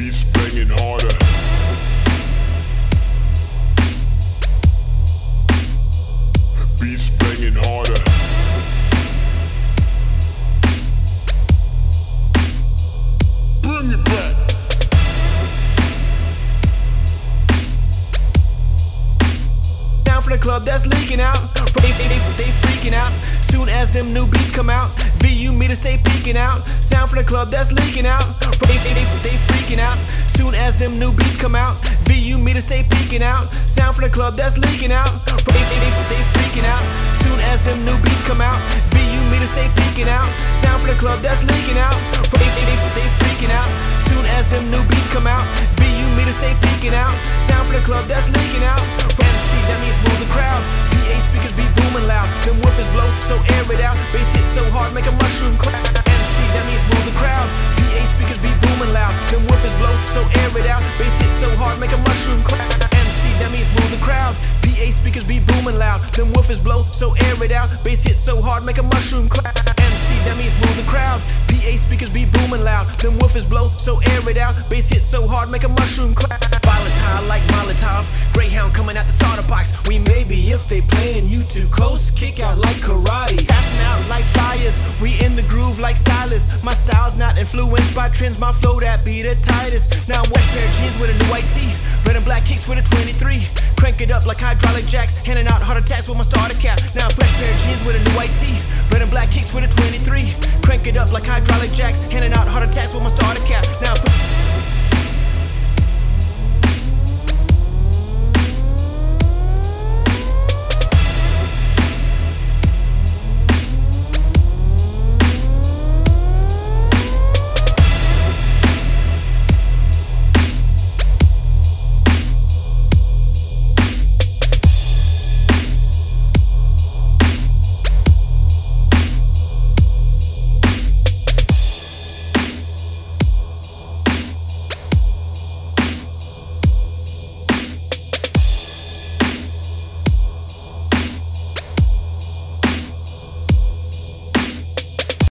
beats banging harder. beats banging harder. Bring it back. Down for the club that's leaking out. They, they, they, they freaking out. Soon as them new beats come out, v- meters stay peaking out. Sound from the club that's leaking out. They, they, they, they freaking out. Soon as them new beats come out, VU meters stay peaking out. Sound from the club that's leaking out. They, they, they, they freaking out. Soon as them new beats come out, VU meters stay peaking out. Sound from the club that's leaking out. They, Them woofers blow, so air it out. Bass hit so hard, make a mushroom cloud. MC, means move the crowd. PA speakers be booming loud. Them woofers blow, so air it out. Bass hit so hard, make a mushroom clap. Volatile like Molotov. Greyhound coming out the starter box. We maybe if they playing you too close, kick out like karate. Passing out like fires. We in the groove like stylists. My style's not influenced by trends. My flow that be the tightest. Now I'm wet pair of jeans with a new white tee. Red and black kicks with a 23. Crank it up like hydraulic jacks. Handing out heart attacks with my starter cap. Now I'm fresh pair of jeans with a new white tee. Red and black kicks with a 23. Crank it up like hydraulic jacks. Handing out heart attacks with my starter cap. Now